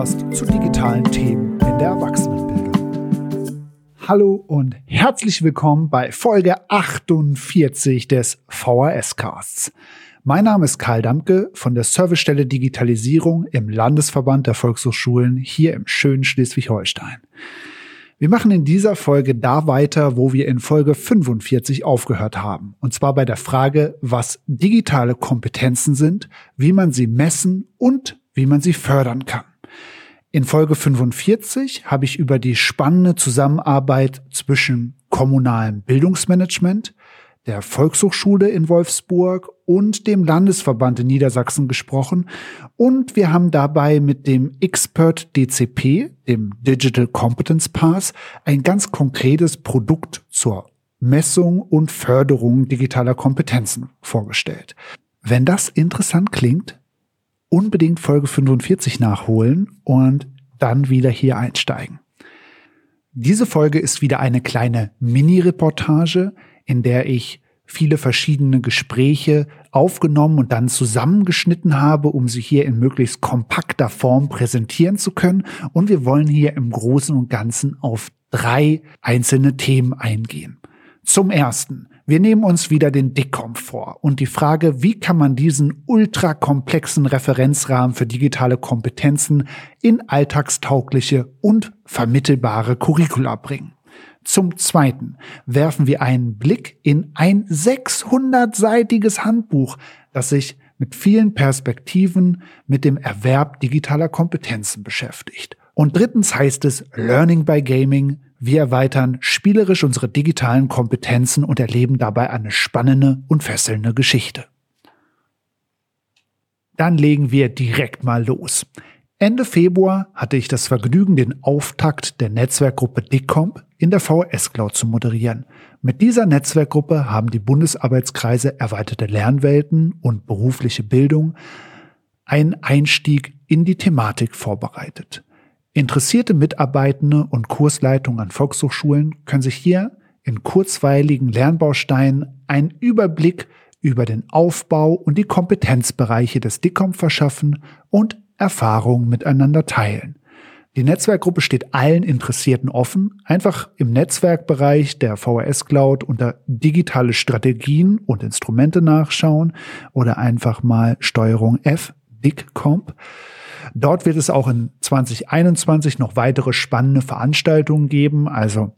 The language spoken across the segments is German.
Podcast zu digitalen Themen in der Erwachsenenbildung. Hallo und herzlich willkommen bei Folge 48 des VHS Casts. Mein Name ist Karl Dampke von der Servicestelle Digitalisierung im Landesverband der Volkshochschulen hier im schönen Schleswig-Holstein. Wir machen in dieser Folge da weiter, wo wir in Folge 45 aufgehört haben. Und zwar bei der Frage, was digitale Kompetenzen sind, wie man sie messen und wie man sie fördern kann. In Folge 45 habe ich über die spannende Zusammenarbeit zwischen kommunalem Bildungsmanagement, der Volkshochschule in Wolfsburg und dem Landesverband in Niedersachsen gesprochen. Und wir haben dabei mit dem Expert DCP, dem Digital Competence Pass, ein ganz konkretes Produkt zur Messung und Förderung digitaler Kompetenzen vorgestellt. Wenn das interessant klingt, unbedingt Folge 45 nachholen und dann wieder hier einsteigen. Diese Folge ist wieder eine kleine Mini-Reportage, in der ich viele verschiedene Gespräche aufgenommen und dann zusammengeschnitten habe, um sie hier in möglichst kompakter Form präsentieren zu können. Und wir wollen hier im Großen und Ganzen auf drei einzelne Themen eingehen. Zum ersten, wir nehmen uns wieder den DICOM vor und die Frage, wie kann man diesen ultrakomplexen Referenzrahmen für digitale Kompetenzen in alltagstaugliche und vermittelbare Curricula bringen. Zum Zweiten werfen wir einen Blick in ein 600-seitiges Handbuch, das sich mit vielen Perspektiven mit dem Erwerb digitaler Kompetenzen beschäftigt. Und drittens heißt es Learning by Gaming. Wir erweitern spielerisch unsere digitalen Kompetenzen und erleben dabei eine spannende und fesselnde Geschichte. Dann legen wir direkt mal los. Ende Februar hatte ich das Vergnügen, den Auftakt der Netzwerkgruppe DICOMP in der VHS Cloud zu moderieren. Mit dieser Netzwerkgruppe haben die Bundesarbeitskreise erweiterte Lernwelten und berufliche Bildung einen Einstieg in die Thematik vorbereitet. Interessierte Mitarbeitende und Kursleitungen an Volkshochschulen können sich hier in kurzweiligen Lernbausteinen einen Überblick über den Aufbau und die Kompetenzbereiche des DICOM verschaffen und Erfahrungen miteinander teilen. Die Netzwerkgruppe steht allen Interessierten offen. Einfach im Netzwerkbereich der VHS Cloud unter digitale Strategien und Instrumente nachschauen oder einfach mal Steuerung F, DICComp. Dort wird es auch in 2021 noch weitere spannende Veranstaltungen geben. Also,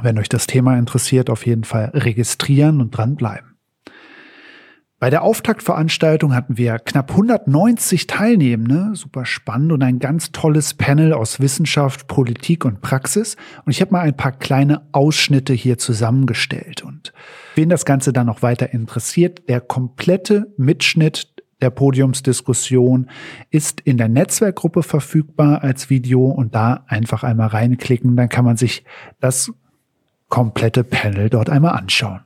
wenn euch das Thema interessiert, auf jeden Fall registrieren und dranbleiben. Bei der Auftaktveranstaltung hatten wir knapp 190 Teilnehmende, super spannend und ein ganz tolles Panel aus Wissenschaft, Politik und Praxis. Und ich habe mal ein paar kleine Ausschnitte hier zusammengestellt. Und wen das Ganze dann noch weiter interessiert, der komplette Mitschnitt der Podiumsdiskussion ist in der Netzwerkgruppe verfügbar als Video und da einfach einmal reinklicken, dann kann man sich das komplette Panel dort einmal anschauen.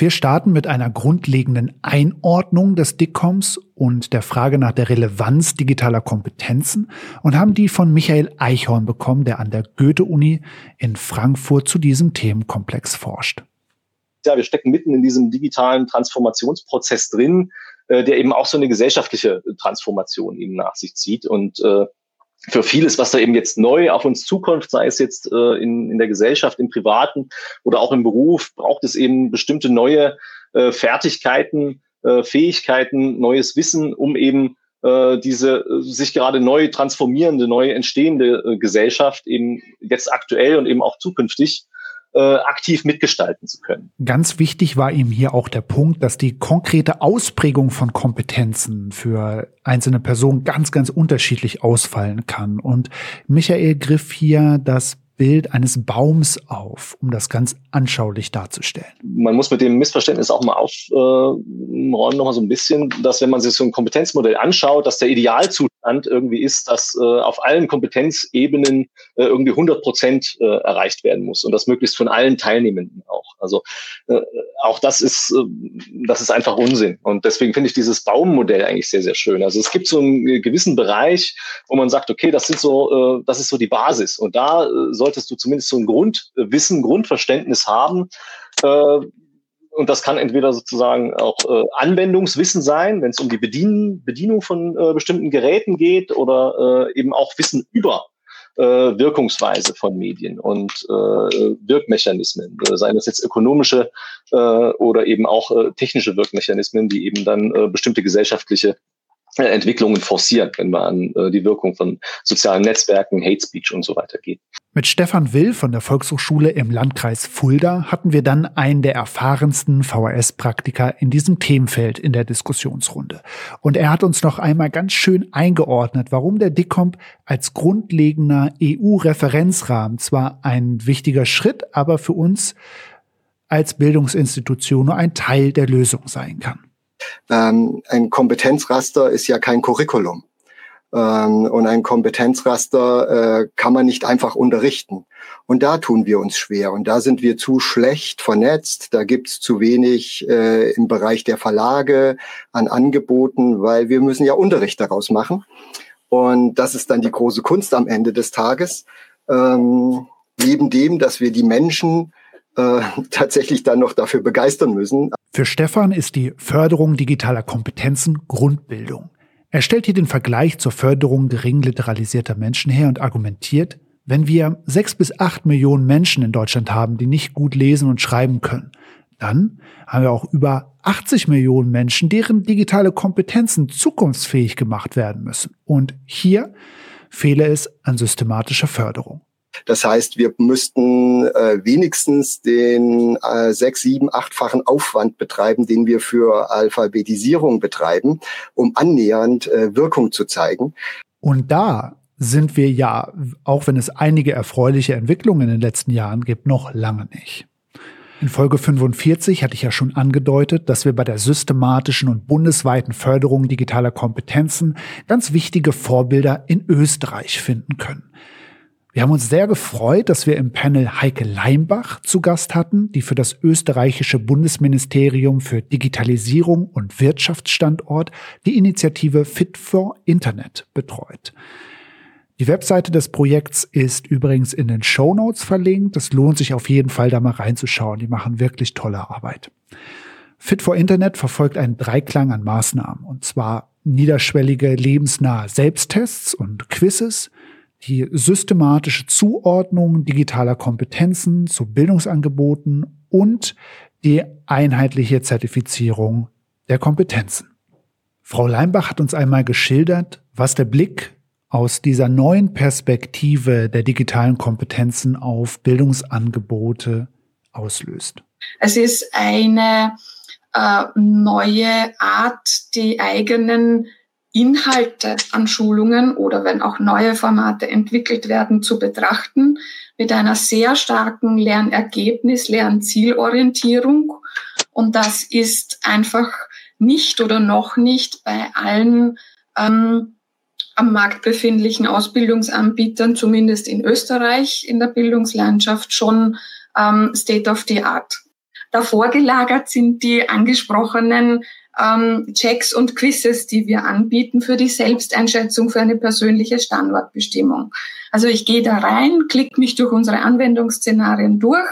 Wir starten mit einer grundlegenden Einordnung des DICOMs und der Frage nach der Relevanz digitaler Kompetenzen und haben die von Michael Eichhorn bekommen, der an der Goethe-Uni in Frankfurt zu diesem Themenkomplex forscht. Ja, wir stecken mitten in diesem digitalen Transformationsprozess drin, äh, der eben auch so eine gesellschaftliche Transformation eben nach sich zieht. Und äh, für vieles, was da eben jetzt neu auf uns zukommt, sei es jetzt äh, in, in der Gesellschaft, im Privaten oder auch im Beruf, braucht es eben bestimmte neue äh, Fertigkeiten, äh, Fähigkeiten, neues Wissen, um eben äh, diese äh, sich gerade neu transformierende, neu entstehende äh, Gesellschaft eben jetzt aktuell und eben auch zukünftig äh, aktiv mitgestalten zu können. Ganz wichtig war ihm hier auch der Punkt, dass die konkrete Ausprägung von Kompetenzen für einzelne Personen ganz, ganz unterschiedlich ausfallen kann. Und Michael griff hier das Bild eines Baums auf, um das ganz anschaulich darzustellen. Man muss mit dem Missverständnis auch mal aufräumen, äh, noch mal so ein bisschen, dass wenn man sich so ein Kompetenzmodell anschaut, dass der Idealzustand irgendwie ist, dass äh, auf allen Kompetenzebenen äh, irgendwie 100 Prozent äh, erreicht werden muss und das möglichst von allen Teilnehmenden auch. Also äh, auch das ist, äh, das ist einfach Unsinn und deswegen finde ich dieses Baummodell eigentlich sehr, sehr schön. Also es gibt so einen gewissen Bereich, wo man sagt, okay, das sind so, das ist so die Basis und da soll solltest du zumindest so ein Grundwissen, Grundverständnis haben. Äh, und das kann entweder sozusagen auch äh, Anwendungswissen sein, wenn es um die Bedien Bedienung von äh, bestimmten Geräten geht oder äh, eben auch Wissen über äh, Wirkungsweise von Medien und äh, Wirkmechanismen, äh, seien das jetzt ökonomische äh, oder eben auch äh, technische Wirkmechanismen, die eben dann äh, bestimmte gesellschaftliche Entwicklungen forcieren, wenn man an äh, die Wirkung von sozialen Netzwerken, Hate Speech und so weiter geht. Mit Stefan Will von der Volkshochschule im Landkreis Fulda hatten wir dann einen der erfahrensten VHS-Praktiker in diesem Themenfeld in der Diskussionsrunde. Und er hat uns noch einmal ganz schön eingeordnet, warum der DICOMP als grundlegender EU-Referenzrahmen zwar ein wichtiger Schritt, aber für uns als Bildungsinstitution nur ein Teil der Lösung sein kann. Ähm, ein Kompetenzraster ist ja kein Curriculum. Ähm, und ein Kompetenzraster äh, kann man nicht einfach unterrichten. Und da tun wir uns schwer. Und da sind wir zu schlecht vernetzt. Da gibt's zu wenig äh, im Bereich der Verlage an Angeboten, weil wir müssen ja Unterricht daraus machen. Und das ist dann die große Kunst am Ende des Tages. Ähm, neben dem, dass wir die Menschen äh, tatsächlich dann noch dafür begeistern müssen. Für Stefan ist die Förderung digitaler Kompetenzen Grundbildung. Er stellt hier den Vergleich zur Förderung gering literalisierter Menschen her und argumentiert, wenn wir sechs bis acht Millionen Menschen in Deutschland haben, die nicht gut lesen und schreiben können, dann haben wir auch über 80 Millionen Menschen, deren digitale Kompetenzen zukunftsfähig gemacht werden müssen. Und hier fehle es an systematischer Förderung. Das heißt, wir müssten äh, wenigstens den äh, sechs, sieben, achtfachen Aufwand betreiben, den wir für Alphabetisierung betreiben, um annähernd äh, Wirkung zu zeigen. Und da sind wir ja, auch wenn es einige erfreuliche Entwicklungen in den letzten Jahren gibt, noch lange nicht. In Folge 45 hatte ich ja schon angedeutet, dass wir bei der systematischen und bundesweiten Förderung digitaler Kompetenzen ganz wichtige Vorbilder in Österreich finden können. Wir haben uns sehr gefreut, dass wir im Panel Heike Leimbach zu Gast hatten, die für das österreichische Bundesministerium für Digitalisierung und Wirtschaftsstandort die Initiative Fit for Internet betreut. Die Webseite des Projekts ist übrigens in den Show Notes verlinkt. Es lohnt sich auf jeden Fall, da mal reinzuschauen. Die machen wirklich tolle Arbeit. Fit for Internet verfolgt einen Dreiklang an Maßnahmen, und zwar niederschwellige lebensnahe Selbsttests und Quizzes, die systematische Zuordnung digitaler Kompetenzen zu Bildungsangeboten und die einheitliche Zertifizierung der Kompetenzen. Frau Leimbach hat uns einmal geschildert, was der Blick aus dieser neuen Perspektive der digitalen Kompetenzen auf Bildungsangebote auslöst. Es ist eine äh, neue Art, die eigenen Inhalte an Schulungen oder wenn auch neue Formate entwickelt werden, zu betrachten mit einer sehr starken Lernergebnis, Lernzielorientierung. Und das ist einfach nicht oder noch nicht bei allen ähm, am Markt befindlichen Ausbildungsanbietern, zumindest in Österreich in der Bildungslandschaft, schon ähm, State of the Art. Davor gelagert sind die angesprochenen ähm, Checks und Quizzes, die wir anbieten für die Selbsteinschätzung für eine persönliche Standortbestimmung. Also ich gehe da rein, klicke mich durch unsere Anwendungsszenarien durch,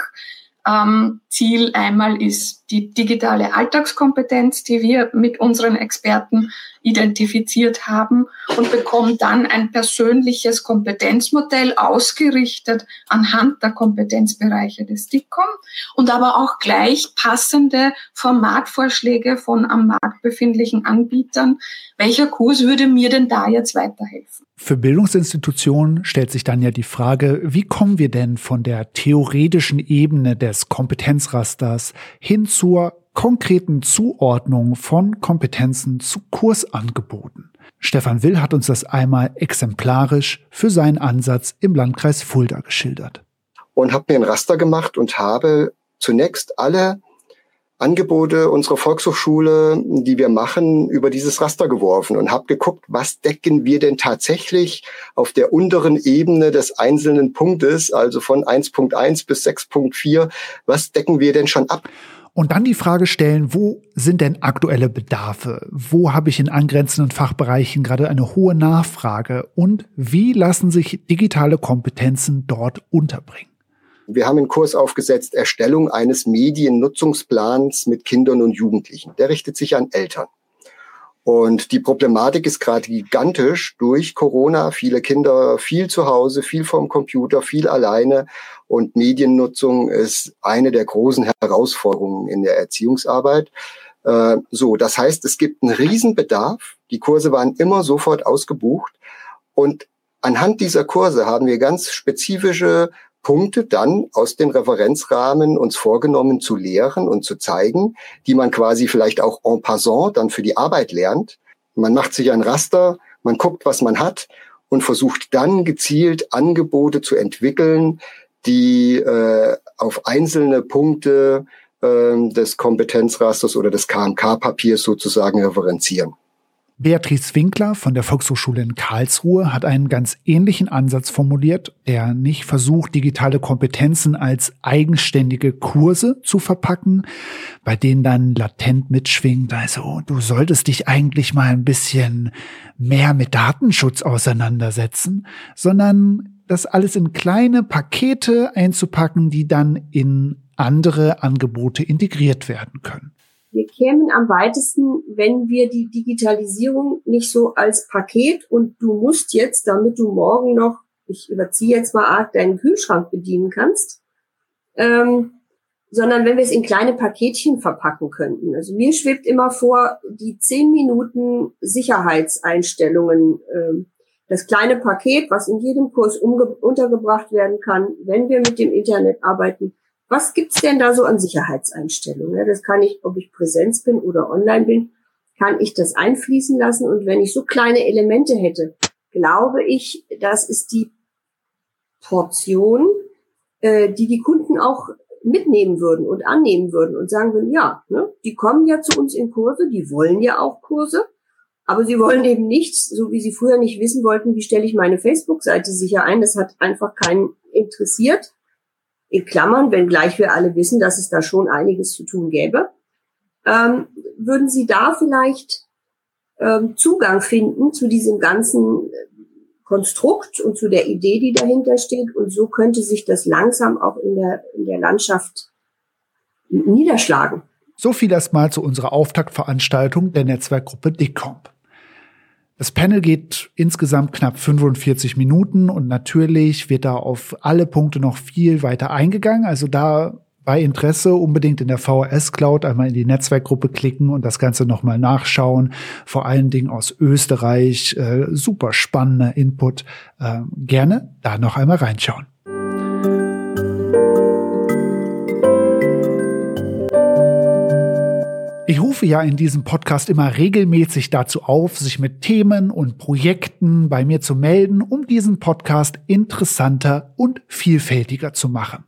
ähm, Ziel einmal ist die digitale Alltagskompetenz, die wir mit unseren Experten identifiziert haben und bekommen dann ein persönliches Kompetenzmodell ausgerichtet anhand der Kompetenzbereiche des DICOM und aber auch gleich passende Formatvorschläge von am Markt befindlichen Anbietern. Welcher Kurs würde mir denn da jetzt weiterhelfen? Für Bildungsinstitutionen stellt sich dann ja die Frage, wie kommen wir denn von der theoretischen Ebene des Kompetenzrasters hin zur konkreten Zuordnung von Kompetenzen zu Kursangeboten? Stefan Will hat uns das einmal exemplarisch für seinen Ansatz im Landkreis Fulda geschildert. Und habe mir ein Raster gemacht und habe zunächst alle Angebote unserer Volkshochschule, die wir machen, über dieses Raster geworfen und habe geguckt, was decken wir denn tatsächlich auf der unteren Ebene des einzelnen Punktes, also von 1.1 bis 6.4, was decken wir denn schon ab? Und dann die Frage stellen, wo sind denn aktuelle Bedarfe? Wo habe ich in angrenzenden Fachbereichen gerade eine hohe Nachfrage? Und wie lassen sich digitale Kompetenzen dort unterbringen? Wir haben einen Kurs aufgesetzt, Erstellung eines Mediennutzungsplans mit Kindern und Jugendlichen. Der richtet sich an Eltern. Und die Problematik ist gerade gigantisch durch Corona. Viele Kinder viel zu Hause, viel vom Computer, viel alleine. Und Mediennutzung ist eine der großen Herausforderungen in der Erziehungsarbeit. Äh, so, das heißt, es gibt einen Riesenbedarf. Die Kurse waren immer sofort ausgebucht. Und anhand dieser Kurse haben wir ganz spezifische Punkte dann aus den Referenzrahmen uns vorgenommen zu lehren und zu zeigen, die man quasi vielleicht auch en passant dann für die Arbeit lernt. Man macht sich ein Raster, man guckt, was man hat und versucht dann gezielt Angebote zu entwickeln, die äh, auf einzelne Punkte äh, des Kompetenzrasters oder des KMK-Papiers sozusagen referenzieren. Beatrice Winkler von der Volkshochschule in Karlsruhe hat einen ganz ähnlichen Ansatz formuliert, der nicht versucht, digitale Kompetenzen als eigenständige Kurse zu verpacken, bei denen dann latent mitschwingt, also du solltest dich eigentlich mal ein bisschen mehr mit Datenschutz auseinandersetzen, sondern das alles in kleine Pakete einzupacken, die dann in andere Angebote integriert werden können. Wir kämen am weitesten, wenn wir die Digitalisierung nicht so als Paket und du musst jetzt, damit du morgen noch, ich überziehe jetzt mal arg, deinen Kühlschrank bedienen kannst, ähm, sondern wenn wir es in kleine Paketchen verpacken könnten. Also mir schwebt immer vor, die zehn Minuten Sicherheitseinstellungen, äh, das kleine Paket, was in jedem Kurs untergebracht werden kann, wenn wir mit dem Internet arbeiten, was gibt's denn da so an Sicherheitseinstellungen? Das kann ich, ob ich Präsenz bin oder online bin, kann ich das einfließen lassen. Und wenn ich so kleine Elemente hätte, glaube ich, das ist die Portion, äh, die die Kunden auch mitnehmen würden und annehmen würden und sagen würden, ja, ne, die kommen ja zu uns in Kurse, die wollen ja auch Kurse, aber sie wollen eben nichts, so wie sie früher nicht wissen wollten, wie stelle ich meine Facebook-Seite sicher ein. Das hat einfach keinen interessiert in Klammern, wenngleich wir alle wissen, dass es da schon einiges zu tun gäbe. Ähm, würden Sie da vielleicht ähm, Zugang finden zu diesem ganzen Konstrukt und zu der Idee, die dahinter steht? Und so könnte sich das langsam auch in der, in der Landschaft niederschlagen. So viel erstmal zu unserer Auftaktveranstaltung der Netzwerkgruppe DICOMP. Das Panel geht insgesamt knapp 45 Minuten und natürlich wird da auf alle Punkte noch viel weiter eingegangen. Also da bei Interesse unbedingt in der VHS Cloud einmal in die Netzwerkgruppe klicken und das Ganze nochmal nachschauen. Vor allen Dingen aus Österreich, äh, super spannender Input. Äh, gerne da noch einmal reinschauen. Ich rufe ja in diesem Podcast immer regelmäßig dazu auf, sich mit Themen und Projekten bei mir zu melden, um diesen Podcast interessanter und vielfältiger zu machen.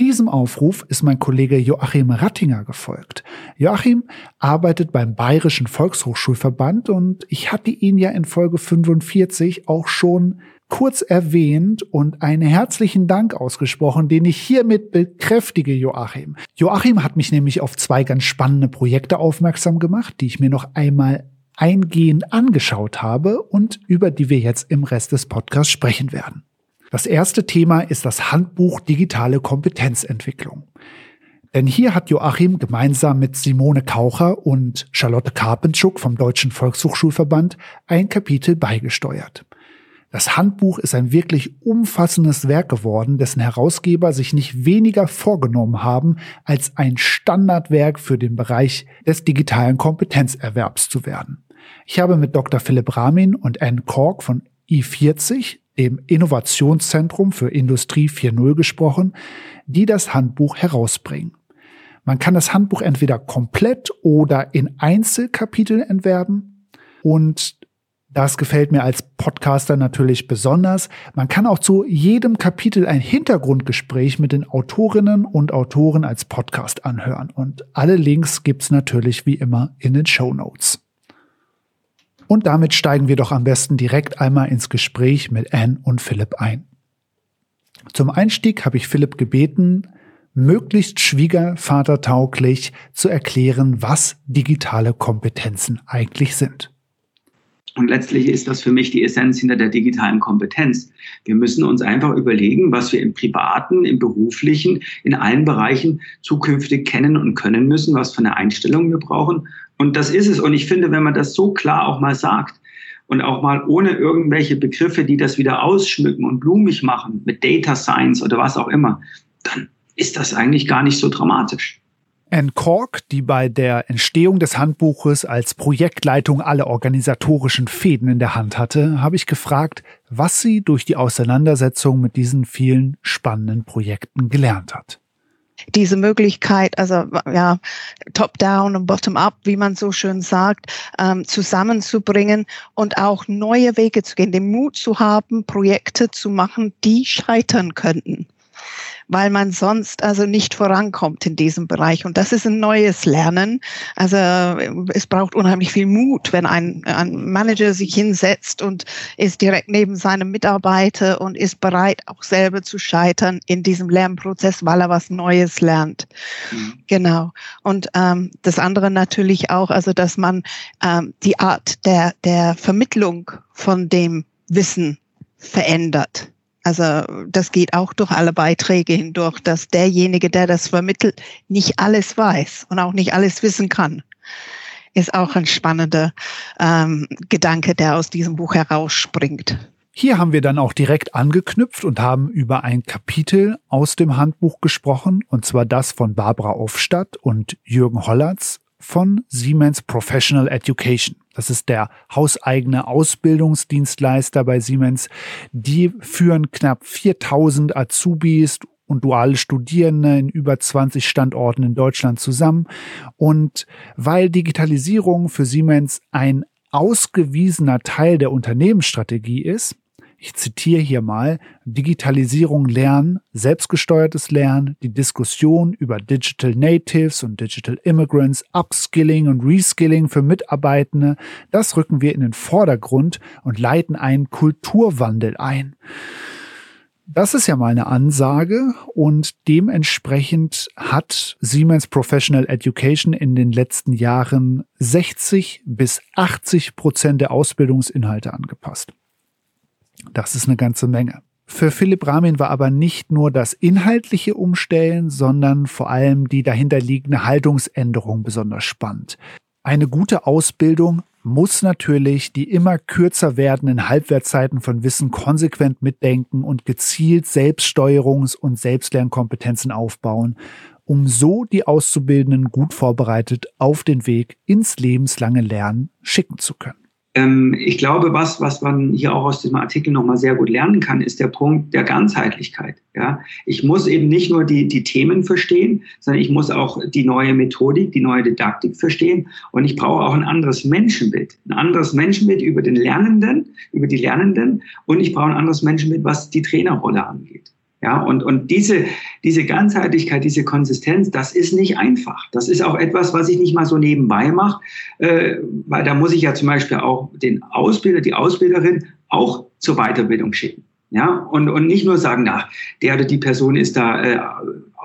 Diesem Aufruf ist mein Kollege Joachim Rattinger gefolgt. Joachim arbeitet beim Bayerischen Volkshochschulverband und ich hatte ihn ja in Folge 45 auch schon kurz erwähnt und einen herzlichen Dank ausgesprochen, den ich hiermit bekräftige, Joachim. Joachim hat mich nämlich auf zwei ganz spannende Projekte aufmerksam gemacht, die ich mir noch einmal eingehend angeschaut habe und über die wir jetzt im Rest des Podcasts sprechen werden. Das erste Thema ist das Handbuch Digitale Kompetenzentwicklung. Denn hier hat Joachim gemeinsam mit Simone Kaucher und Charlotte Karpentschuk vom Deutschen Volkshochschulverband ein Kapitel beigesteuert. Das Handbuch ist ein wirklich umfassendes Werk geworden, dessen Herausgeber sich nicht weniger vorgenommen haben, als ein Standardwerk für den Bereich des digitalen Kompetenzerwerbs zu werden. Ich habe mit Dr. Philipp Ramin und Anne Kork von i40, dem Innovationszentrum für Industrie 4.0 gesprochen, die das Handbuch herausbringen. Man kann das Handbuch entweder komplett oder in Einzelkapitel entwerben und das gefällt mir als Podcaster natürlich besonders. Man kann auch zu jedem Kapitel ein Hintergrundgespräch mit den Autorinnen und Autoren als Podcast anhören. Und alle Links gibt's natürlich wie immer in den Show Notes. Und damit steigen wir doch am besten direkt einmal ins Gespräch mit Anne und Philipp ein. Zum Einstieg habe ich Philipp gebeten, möglichst schwiegervatertauglich zu erklären, was digitale Kompetenzen eigentlich sind. Und letztlich ist das für mich die Essenz hinter der digitalen Kompetenz. Wir müssen uns einfach überlegen, was wir im privaten, im beruflichen, in allen Bereichen zukünftig kennen und können müssen, was für eine Einstellung wir brauchen. Und das ist es. Und ich finde, wenn man das so klar auch mal sagt und auch mal ohne irgendwelche Begriffe, die das wieder ausschmücken und blumig machen, mit Data Science oder was auch immer, dann ist das eigentlich gar nicht so dramatisch. Anne Cork, die bei der Entstehung des Handbuches als Projektleitung alle organisatorischen Fäden in der Hand hatte, habe ich gefragt, was sie durch die Auseinandersetzung mit diesen vielen spannenden Projekten gelernt hat. Diese Möglichkeit, also ja, top-down und bottom-up, wie man so schön sagt, ähm, zusammenzubringen und auch neue Wege zu gehen, den Mut zu haben, Projekte zu machen, die scheitern könnten weil man sonst also nicht vorankommt in diesem Bereich. Und das ist ein neues Lernen. Also es braucht unheimlich viel Mut, wenn ein, ein Manager sich hinsetzt und ist direkt neben seinem Mitarbeiter und ist bereit, auch selber zu scheitern in diesem Lernprozess, weil er was Neues lernt. Mhm. Genau. Und ähm, das andere natürlich auch, also dass man ähm, die Art der, der Vermittlung von dem Wissen verändert. Also das geht auch durch alle Beiträge hindurch, dass derjenige, der das vermittelt, nicht alles weiß und auch nicht alles wissen kann. Ist auch ein spannender ähm, Gedanke, der aus diesem Buch herausspringt. Hier haben wir dann auch direkt angeknüpft und haben über ein Kapitel aus dem Handbuch gesprochen, und zwar das von Barbara Offstadt und Jürgen Hollatz von Siemens Professional Education. Das ist der hauseigene Ausbildungsdienstleister bei Siemens. Die führen knapp 4000 Azubis und duale Studierende in über 20 Standorten in Deutschland zusammen. Und weil Digitalisierung für Siemens ein ausgewiesener Teil der Unternehmensstrategie ist, ich zitiere hier mal, Digitalisierung lernen, selbstgesteuertes Lernen, die Diskussion über Digital Natives und Digital Immigrants, Upskilling und Reskilling für Mitarbeitende, das rücken wir in den Vordergrund und leiten einen Kulturwandel ein. Das ist ja mal eine Ansage und dementsprechend hat Siemens Professional Education in den letzten Jahren 60 bis 80 Prozent der Ausbildungsinhalte angepasst. Das ist eine ganze Menge. Für Philipp Ramin war aber nicht nur das inhaltliche Umstellen, sondern vor allem die dahinterliegende Haltungsänderung besonders spannend. Eine gute Ausbildung muss natürlich die immer kürzer werdenden Halbwertzeiten von Wissen konsequent mitdenken und gezielt Selbststeuerungs- und Selbstlernkompetenzen aufbauen, um so die Auszubildenden gut vorbereitet auf den Weg ins lebenslange Lernen schicken zu können. Ähm, ich glaube, was, was man hier auch aus diesem Artikel nochmal sehr gut lernen kann, ist der Punkt der Ganzheitlichkeit. Ja, ich muss eben nicht nur die, die Themen verstehen, sondern ich muss auch die neue Methodik, die neue Didaktik verstehen. Und ich brauche auch ein anderes Menschenbild. Ein anderes Menschenbild über den Lernenden, über die Lernenden. Und ich brauche ein anderes Menschenbild, was die Trainerrolle angeht. Ja, und, und diese, diese Ganzheitlichkeit, diese Konsistenz, das ist nicht einfach. Das ist auch etwas, was ich nicht mal so nebenbei mache, äh, weil da muss ich ja zum Beispiel auch den Ausbilder, die Ausbilderin auch zur Weiterbildung schicken. Ja, und, und nicht nur sagen, na, der oder die Person ist da äh,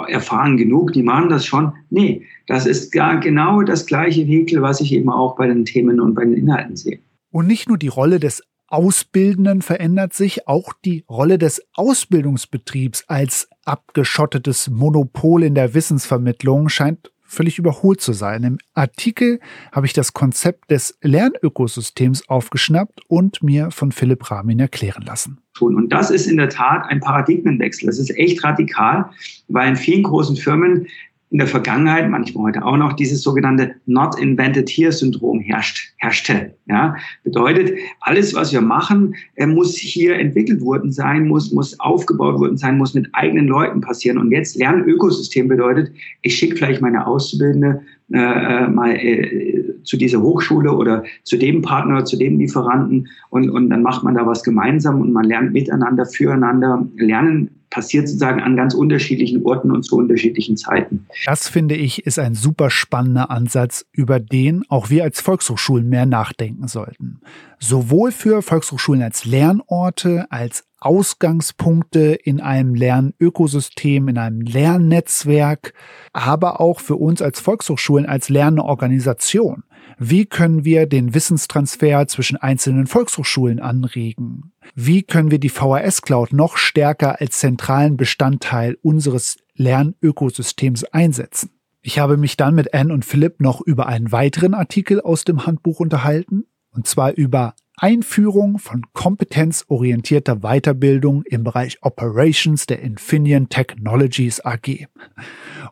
erfahren genug, die machen das schon. Nee, das ist gar genau das gleiche Vehikel, was ich eben auch bei den Themen und bei den Inhalten sehe. Und nicht nur die Rolle des Ausbildenden verändert sich, auch die Rolle des Ausbildungsbetriebs als abgeschottetes Monopol in der Wissensvermittlung scheint völlig überholt zu sein. Im Artikel habe ich das Konzept des Lernökosystems aufgeschnappt und mir von Philipp Ramin erklären lassen. Und das ist in der Tat ein Paradigmenwechsel. Das ist echt radikal, weil in vielen großen Firmen in der Vergangenheit, manchmal heute auch noch, dieses sogenannte Not Invented Here Syndrom herrscht, herrschte. Ja, bedeutet, alles, was wir machen, muss hier entwickelt worden sein, muss, muss aufgebaut worden sein, muss mit eigenen Leuten passieren. Und jetzt Lernökosystem bedeutet, ich schicke vielleicht meine Auszubildende äh, äh, mal äh, zu dieser Hochschule oder zu dem Partner, zu dem Lieferanten und, und dann macht man da was gemeinsam und man lernt miteinander, füreinander. Lernen passiert sozusagen an ganz unterschiedlichen Orten und zu unterschiedlichen Zeiten. Das finde ich ist ein super spannender Ansatz, über den auch wir als Volkshochschulen mehr nachdenken sollten. Sowohl für Volkshochschulen als Lernorte, als Ausgangspunkte in einem Lernökosystem, in einem Lernnetzwerk, aber auch für uns als Volkshochschulen als Lernorganisation. Wie können wir den Wissenstransfer zwischen einzelnen Volkshochschulen anregen? Wie können wir die VHS Cloud noch stärker als zentralen Bestandteil unseres Lernökosystems einsetzen? Ich habe mich dann mit Anne und Philipp noch über einen weiteren Artikel aus dem Handbuch unterhalten, und zwar über Einführung von kompetenzorientierter Weiterbildung im Bereich Operations der Infineon Technologies AG.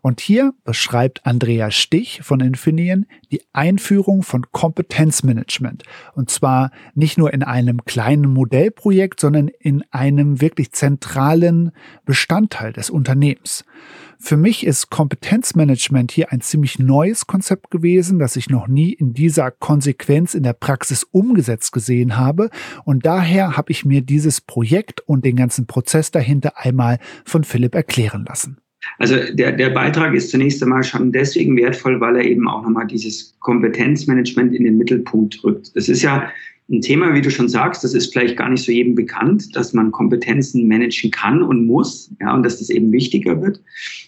Und hier beschreibt Andrea Stich von Infineon die Einführung von Kompetenzmanagement. Und zwar nicht nur in einem kleinen Modellprojekt, sondern in einem wirklich zentralen Bestandteil des Unternehmens. Für mich ist Kompetenzmanagement hier ein ziemlich neues Konzept gewesen, das ich noch nie in dieser Konsequenz in der Praxis umgesetzt gesehen habe. Und daher habe ich mir dieses Projekt und den ganzen Prozess dahinter einmal von Philipp erklären lassen. Also der, der Beitrag ist zunächst einmal schon deswegen wertvoll, weil er eben auch nochmal dieses Kompetenzmanagement in den Mittelpunkt rückt. Das ist ja ein Thema, wie du schon sagst, das ist vielleicht gar nicht so jedem bekannt, dass man Kompetenzen managen kann und muss, ja, und dass das eben wichtiger wird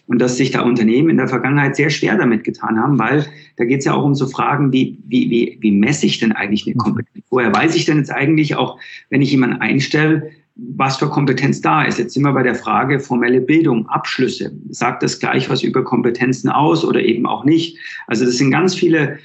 und dass sich da Unternehmen in der Vergangenheit sehr schwer damit getan haben, weil da geht es ja auch um so Fragen wie, wie, wie, wie messe ich denn eigentlich eine Kompetenz? Woher weiß ich denn jetzt eigentlich auch, wenn ich jemanden einstelle, was für Kompetenz da ist. Jetzt sind wir bei der Frage formelle Bildung, Abschlüsse. Sagt das gleich was über Kompetenzen aus oder eben auch nicht? Also das sind ganz viele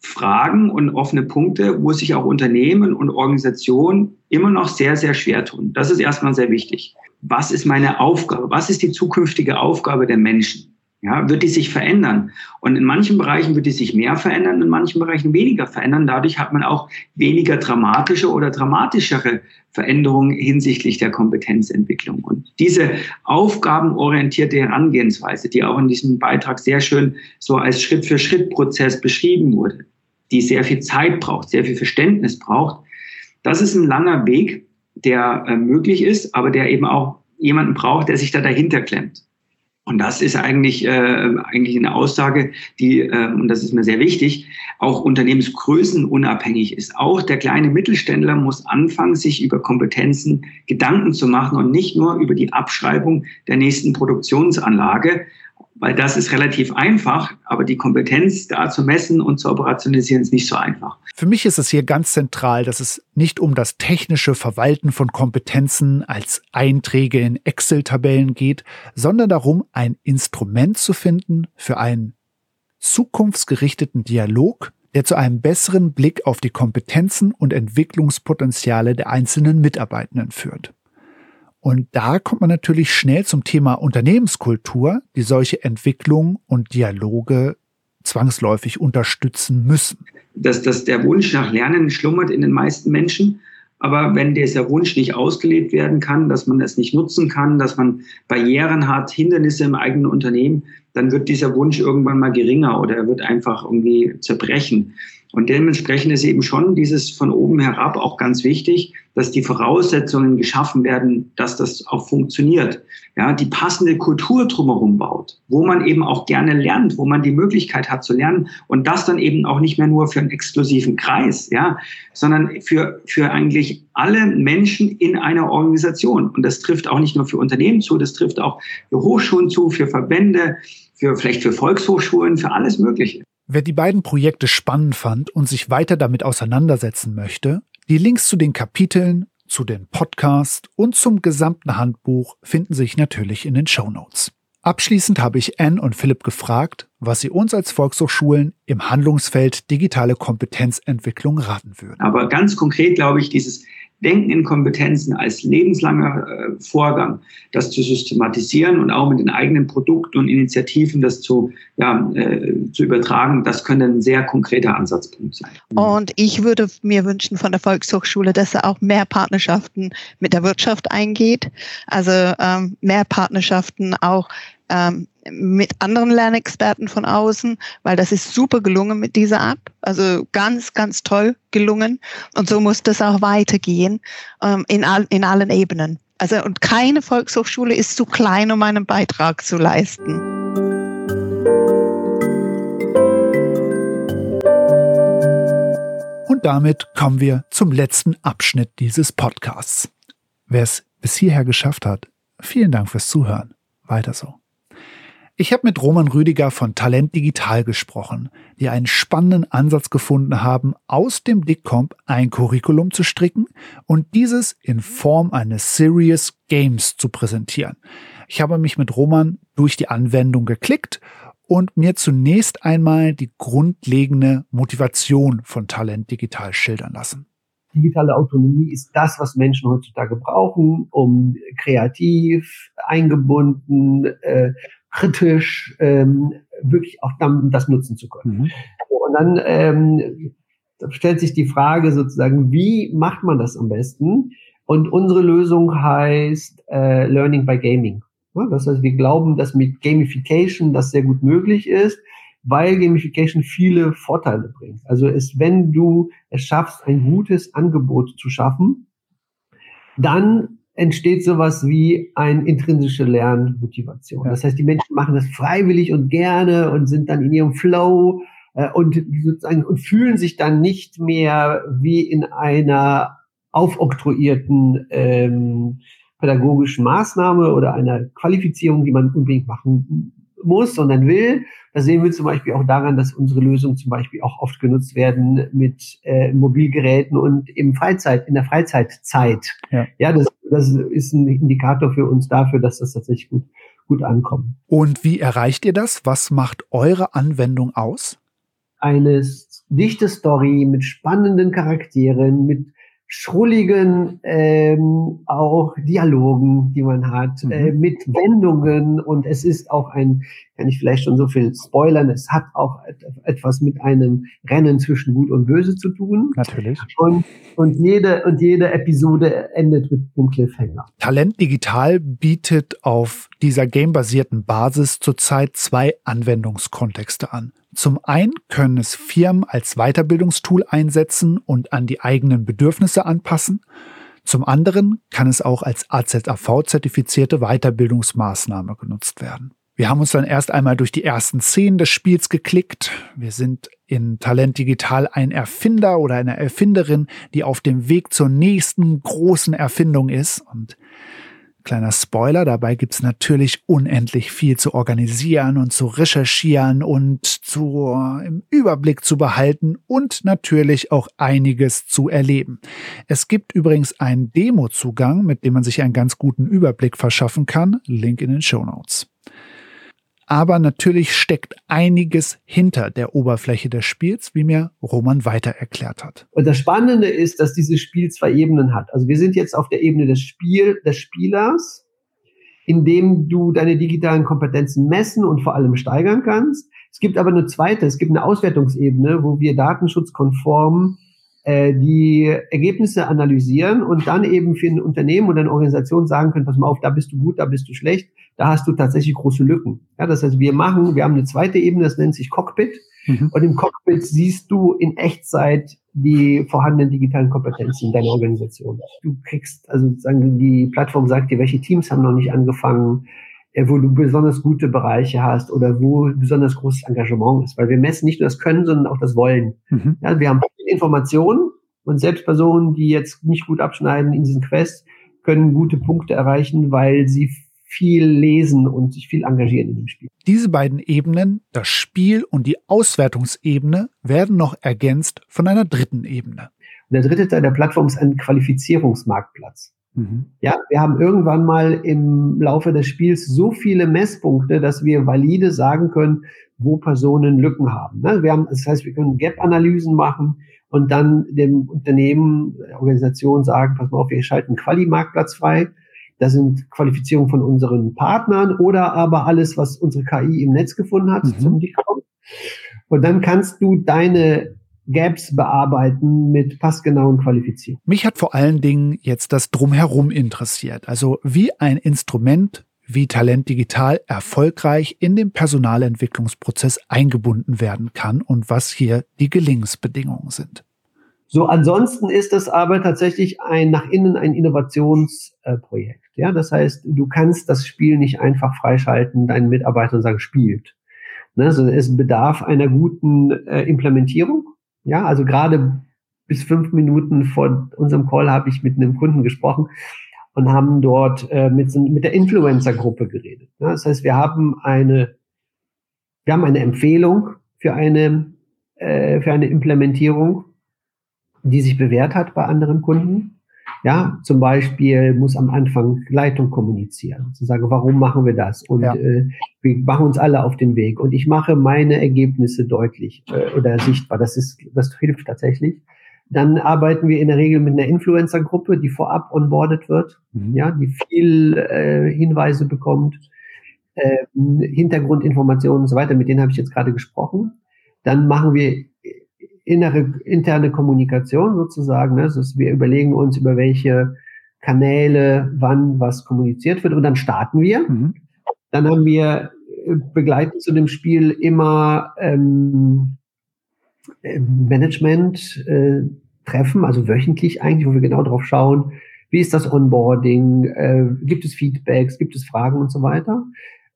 Fragen und offene Punkte, wo sich auch Unternehmen und Organisationen immer noch sehr, sehr schwer tun. Das ist erstmal sehr wichtig. Was ist meine Aufgabe? Was ist die zukünftige Aufgabe der Menschen? Ja, wird die sich verändern? Und in manchen Bereichen wird die sich mehr verändern, in manchen Bereichen weniger verändern. Dadurch hat man auch weniger dramatische oder dramatischere Veränderungen hinsichtlich der Kompetenzentwicklung. Und diese aufgabenorientierte Herangehensweise, die auch in diesem Beitrag sehr schön so als Schritt-für-Schritt-Prozess beschrieben wurde, die sehr viel Zeit braucht, sehr viel Verständnis braucht, das ist ein langer Weg, der äh, möglich ist, aber der eben auch jemanden braucht, der sich da dahinter klemmt. Und das ist eigentlich, äh, eigentlich eine Aussage, die, äh, und das ist mir sehr wichtig, auch Unternehmensgrößen unabhängig ist. Auch der kleine Mittelständler muss anfangen, sich über Kompetenzen Gedanken zu machen und nicht nur über die Abschreibung der nächsten Produktionsanlage, weil das ist relativ einfach, aber die Kompetenz da zu messen und zu operationalisieren ist nicht so einfach. Für mich ist es hier ganz zentral, dass es nicht um das technische Verwalten von Kompetenzen als Einträge in Excel-Tabellen geht, sondern darum, ein Instrument zu finden für einen zukunftsgerichteten Dialog, der zu einem besseren Blick auf die Kompetenzen und Entwicklungspotenziale der einzelnen Mitarbeitenden führt. Und da kommt man natürlich schnell zum Thema Unternehmenskultur, die solche Entwicklungen und Dialoge zwangsläufig unterstützen müssen. Dass, dass der Wunsch nach Lernen schlummert in den meisten Menschen. Aber wenn dieser Wunsch nicht ausgelebt werden kann, dass man es nicht nutzen kann, dass man Barrieren hat, Hindernisse im eigenen Unternehmen, dann wird dieser Wunsch irgendwann mal geringer oder er wird einfach irgendwie zerbrechen. Und dementsprechend ist eben schon dieses von oben herab auch ganz wichtig, dass die Voraussetzungen geschaffen werden, dass das auch funktioniert. Ja, die passende Kultur drumherum baut, wo man eben auch gerne lernt, wo man die Möglichkeit hat zu lernen und das dann eben auch nicht mehr nur für einen exklusiven Kreis, ja, sondern für, für eigentlich alle Menschen in einer Organisation. Und das trifft auch nicht nur für Unternehmen zu, das trifft auch für Hochschulen zu, für Verbände, für vielleicht für Volkshochschulen, für alles Mögliche. Wer die beiden Projekte spannend fand und sich weiter damit auseinandersetzen möchte, die Links zu den Kapiteln, zu den Podcast und zum gesamten Handbuch finden sich natürlich in den Show Notes. Abschließend habe ich Anne und Philipp gefragt, was sie uns als Volkshochschulen im Handlungsfeld digitale Kompetenzentwicklung raten würden. Aber ganz konkret glaube ich, dieses Denken in Kompetenzen als lebenslanger äh, Vorgang, das zu systematisieren und auch mit den eigenen Produkten und Initiativen das zu, ja, äh, zu übertragen, das könnte ein sehr konkreter Ansatzpunkt sein. Und ich würde mir wünschen von der Volkshochschule, dass er auch mehr Partnerschaften mit der Wirtschaft eingeht, also ähm, mehr Partnerschaften auch ähm, mit anderen Lernexperten von außen, weil das ist super gelungen mit dieser App. Also ganz, ganz toll gelungen. Und so muss das auch weitergehen ähm, in, all, in allen Ebenen. Also und keine Volkshochschule ist zu klein, um einen Beitrag zu leisten. Und damit kommen wir zum letzten Abschnitt dieses Podcasts. Wer es bis hierher geschafft hat, vielen Dank fürs Zuhören. Weiter so. Ich habe mit Roman Rüdiger von Talent Digital gesprochen, die einen spannenden Ansatz gefunden haben, aus dem DICCOMP ein Curriculum zu stricken und dieses in Form eines Serious Games zu präsentieren. Ich habe mich mit Roman durch die Anwendung geklickt und mir zunächst einmal die grundlegende Motivation von Talent Digital schildern lassen. Digitale Autonomie ist das, was Menschen heutzutage brauchen, um kreativ, eingebunden, äh, kritisch ähm, wirklich auch dann das nutzen zu können. Mhm. Und dann ähm, stellt sich die Frage sozusagen, wie macht man das am besten? Und unsere Lösung heißt äh, Learning by Gaming. Ja, das heißt, wir glauben, dass mit Gamification das sehr gut möglich ist, weil Gamification viele Vorteile bringt. Also ist, wenn du es schaffst, ein gutes Angebot zu schaffen, dann entsteht sowas wie ein intrinsische Lernmotivation. Das heißt, die Menschen machen das freiwillig und gerne und sind dann in ihrem Flow äh, und sozusagen und fühlen sich dann nicht mehr wie in einer aufoktroyierten ähm, pädagogischen Maßnahme oder einer Qualifizierung, die man unbedingt machen muss, sondern will. Da sehen wir zum Beispiel auch daran, dass unsere Lösungen zum Beispiel auch oft genutzt werden mit äh, Mobilgeräten und im Freizeit, in der Freizeitzeit. Ja, ja das, das ist ein Indikator für uns dafür, dass das tatsächlich gut, gut ankommt. Und wie erreicht ihr das? Was macht eure Anwendung aus? Eine dichte Story mit spannenden Charakteren, mit schrulligen ähm, auch Dialogen, die man hat, mhm. äh, mit Wendungen und es ist auch ein, kann ich vielleicht schon so viel spoilern, es hat auch etwas mit einem Rennen zwischen Gut und Böse zu tun. Natürlich. Und, und jede, und jede Episode endet mit einem Cliffhanger. Talent Digital bietet auf dieser gamebasierten Basis zurzeit zwei Anwendungskontexte an. Zum einen können es Firmen als Weiterbildungstool einsetzen und an die eigenen Bedürfnisse anpassen. Zum anderen kann es auch als AZAV-zertifizierte Weiterbildungsmaßnahme genutzt werden. Wir haben uns dann erst einmal durch die ersten Szenen des Spiels geklickt. Wir sind in Talent Digital ein Erfinder oder eine Erfinderin, die auf dem Weg zur nächsten großen Erfindung ist. Und Kleiner Spoiler, dabei gibt's natürlich unendlich viel zu organisieren und zu recherchieren und zu, im Überblick zu behalten und natürlich auch einiges zu erleben. Es gibt übrigens einen Demo-Zugang, mit dem man sich einen ganz guten Überblick verschaffen kann. Link in den Show Notes aber natürlich steckt einiges hinter der Oberfläche des Spiels, wie mir Roman weiter erklärt hat. Und das Spannende ist, dass dieses Spiel zwei Ebenen hat. Also wir sind jetzt auf der Ebene des Spiel, des Spielers, in dem du deine digitalen Kompetenzen messen und vor allem steigern kannst. Es gibt aber eine zweite, es gibt eine Auswertungsebene, wo wir datenschutzkonform äh, die Ergebnisse analysieren und dann eben für ein Unternehmen oder eine Organisation sagen können, pass mal auf, da bist du gut, da bist du schlecht da hast du tatsächlich große Lücken. Ja, das heißt, wir machen, wir haben eine zweite Ebene, das nennt sich Cockpit. Mhm. Und im Cockpit siehst du in Echtzeit die vorhandenen digitalen Kompetenzen in deiner Organisation. Du kriegst, also sozusagen die Plattform sagt dir, welche Teams haben noch nicht angefangen, äh, wo du besonders gute Bereiche hast oder wo besonders großes Engagement ist. Weil wir messen nicht nur das Können, sondern auch das Wollen. Mhm. Ja, wir haben Informationen und selbst Personen, die jetzt nicht gut abschneiden in diesen Quest, können gute Punkte erreichen, weil sie viel lesen und sich viel engagieren in dem Spiel. Diese beiden Ebenen, das Spiel und die Auswertungsebene, werden noch ergänzt von einer dritten Ebene. Und der dritte Teil der Plattform ist ein Qualifizierungsmarktplatz. Mhm. Ja, wir haben irgendwann mal im Laufe des Spiels so viele Messpunkte, dass wir valide sagen können, wo Personen Lücken haben. Ne? Wir haben das heißt, wir können Gap-Analysen machen und dann dem Unternehmen, der Organisation sagen, pass mal auf, wir schalten Quali-Marktplatz frei das sind Qualifizierungen von unseren Partnern oder aber alles, was unsere KI im Netz gefunden hat mhm. zum Dicom. Und dann kannst du deine Gaps bearbeiten mit passgenauen Qualifizierungen. Mich hat vor allen Dingen jetzt das Drumherum interessiert. Also wie ein Instrument wie Talent Digital erfolgreich in den Personalentwicklungsprozess eingebunden werden kann und was hier die Gelingensbedingungen sind. So, ansonsten ist es aber tatsächlich ein nach innen ein Innovationsprojekt. Äh, ja, das heißt, du kannst das Spiel nicht einfach freischalten, deinen Mitarbeitern sagen, spielt. Ne, also es bedarf einer guten äh, Implementierung. Ja, also gerade bis fünf Minuten vor unserem Call habe ich mit einem Kunden gesprochen und haben dort äh, mit, mit der Influencer-Gruppe geredet. Ja, das heißt, wir haben eine, wir haben eine Empfehlung für eine, äh, für eine Implementierung, die sich bewährt hat bei anderen Kunden. Ja, zum Beispiel muss am Anfang Leitung kommunizieren, zu sagen, warum machen wir das? Und ja. äh, wir machen uns alle auf den Weg. Und ich mache meine Ergebnisse deutlich äh, oder sichtbar. Das ist, das hilft tatsächlich. Dann arbeiten wir in der Regel mit einer Influencer-Gruppe, die vorab onboardet wird, mhm. ja, die viel äh, Hinweise bekommt, äh, Hintergrundinformationen und so weiter. Mit denen habe ich jetzt gerade gesprochen. Dann machen wir innere, interne Kommunikation sozusagen. Ne? Also wir überlegen uns, über welche Kanäle wann was kommuniziert wird und dann starten wir. Mhm. Dann haben wir äh, begleitend zu dem Spiel immer ähm, äh, Management äh, also wöchentlich eigentlich, wo wir genau drauf schauen, wie ist das Onboarding, äh, gibt es Feedbacks, gibt es Fragen und so weiter.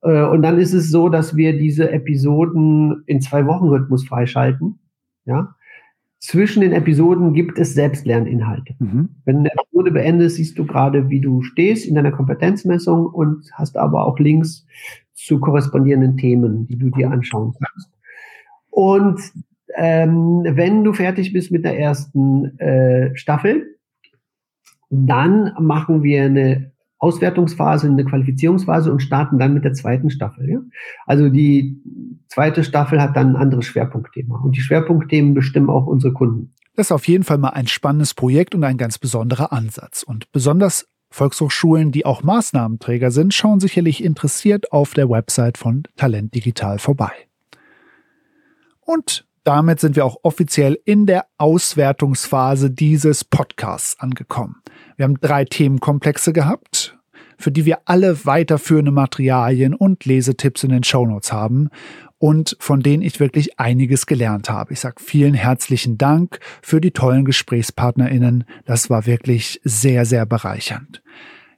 Äh, und dann ist es so, dass wir diese Episoden in zwei Wochen Rhythmus freischalten. Ja, zwischen den Episoden gibt es Selbstlerninhalte. Mhm. Wenn eine Episode beendet, siehst du gerade, wie du stehst in deiner Kompetenzmessung und hast aber auch Links zu korrespondierenden Themen, die du dir anschauen kannst. Und ähm, wenn du fertig bist mit der ersten äh, Staffel, dann machen wir eine Auswertungsphase, eine Qualifizierungsphase und starten dann mit der zweiten Staffel. Ja? Also die zweite Staffel hat dann ein anderes Schwerpunktthema. Und die Schwerpunktthemen bestimmen auch unsere Kunden. Das ist auf jeden Fall mal ein spannendes Projekt und ein ganz besonderer Ansatz. Und besonders Volkshochschulen, die auch Maßnahmenträger sind, schauen sicherlich interessiert auf der Website von Talent Digital vorbei. Und damit sind wir auch offiziell in der Auswertungsphase dieses Podcasts angekommen. Wir haben drei Themenkomplexe gehabt, für die wir alle weiterführende Materialien und Lesetipps in den Shownotes haben und von denen ich wirklich einiges gelernt habe. Ich sage vielen herzlichen Dank für die tollen GesprächspartnerInnen. Das war wirklich sehr, sehr bereichernd.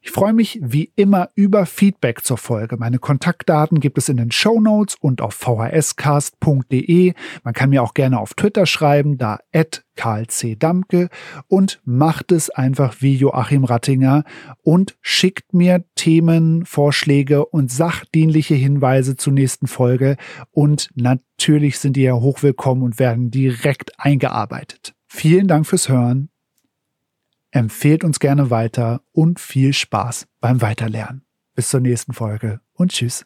Ich freue mich wie immer über Feedback zur Folge. Meine Kontaktdaten gibt es in den Show Notes und auf vhscast.de. Man kann mir auch gerne auf Twitter schreiben, da at Karl C. Damke und macht es einfach wie Joachim Rattinger und schickt mir Themen, Vorschläge und sachdienliche Hinweise zur nächsten Folge und natürlich sind die ja hochwillkommen und werden direkt eingearbeitet. Vielen Dank fürs Hören Empfehlt uns gerne weiter und viel Spaß beim Weiterlernen. Bis zur nächsten Folge und tschüss.